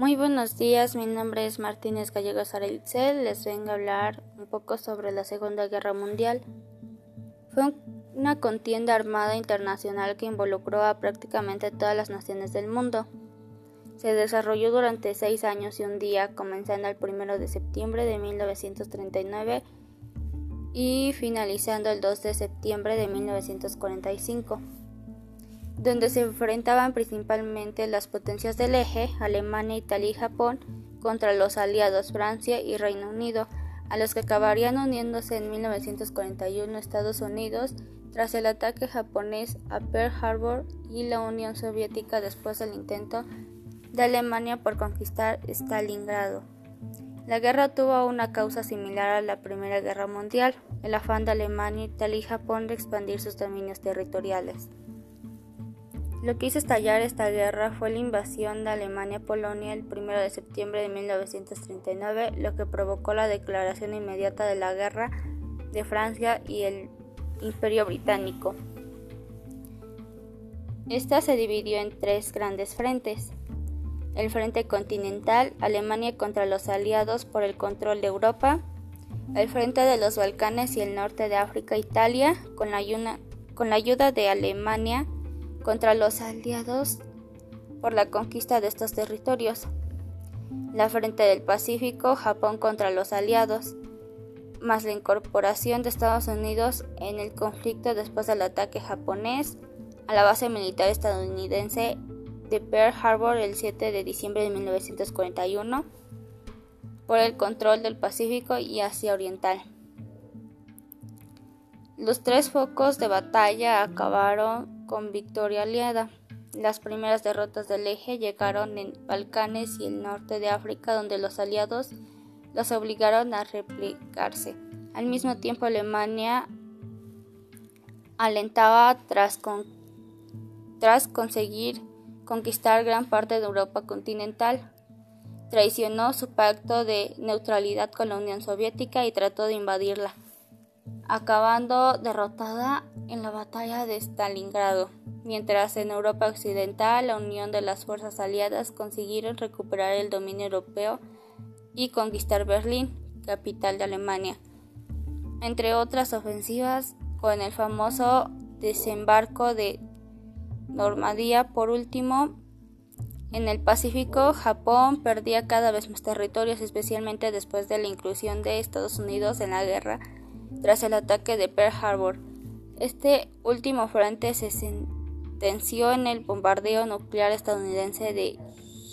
Muy buenos días, mi nombre es Martínez Gallegos Arelitzel, les vengo a hablar un poco sobre la Segunda Guerra Mundial. Fue una contienda armada internacional que involucró a prácticamente todas las naciones del mundo. Se desarrolló durante seis años y un día, comenzando el 1 de septiembre de 1939 y finalizando el 2 de septiembre de 1945 donde se enfrentaban principalmente las potencias del eje, Alemania, Italia y Japón, contra los aliados Francia y Reino Unido, a los que acabarían uniéndose en 1941 Estados Unidos tras el ataque japonés a Pearl Harbor y la Unión Soviética después del intento de Alemania por conquistar Stalingrado. La guerra tuvo una causa similar a la Primera Guerra Mundial, el afán de Alemania, Italia y Japón de expandir sus dominios territoriales. Lo que hizo estallar esta guerra fue la invasión de Alemania a Polonia el 1 de septiembre de 1939, lo que provocó la declaración inmediata de la guerra de Francia y el Imperio Británico. Esta se dividió en tres grandes frentes. El frente continental, Alemania contra los aliados por el control de Europa. El frente de los Balcanes y el norte de África, Italia, con la, con la ayuda de Alemania contra los aliados por la conquista de estos territorios. La Frente del Pacífico, Japón contra los aliados, más la incorporación de Estados Unidos en el conflicto después del ataque japonés a la base militar estadounidense de Pearl Harbor el 7 de diciembre de 1941 por el control del Pacífico y Asia Oriental. Los tres focos de batalla acabaron con victoria aliada. Las primeras derrotas del eje llegaron en Balcanes y el norte de África, donde los aliados los obligaron a replicarse. Al mismo tiempo, Alemania alentaba tras, tras conseguir conquistar gran parte de Europa continental. Traicionó su pacto de neutralidad con la Unión Soviética y trató de invadirla acabando derrotada en la batalla de Stalingrado, mientras en Europa Occidental la unión de las fuerzas aliadas consiguieron recuperar el dominio europeo y conquistar Berlín, capital de Alemania, entre otras ofensivas con el famoso desembarco de Normandía. Por último, en el Pacífico, Japón perdía cada vez más territorios, especialmente después de la inclusión de Estados Unidos en la guerra tras el ataque de Pearl Harbor. Este último frente se sentenció en el bombardeo nuclear estadounidense de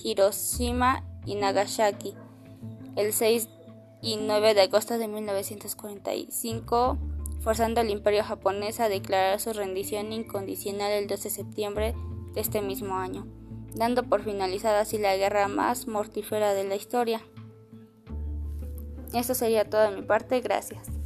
Hiroshima y Nagasaki el 6 y 9 de agosto de 1945, forzando al imperio japonés a declarar su rendición incondicional el 12 de septiembre de este mismo año, dando por finalizada así la guerra más mortífera de la historia. Eso sería todo de mi parte, gracias.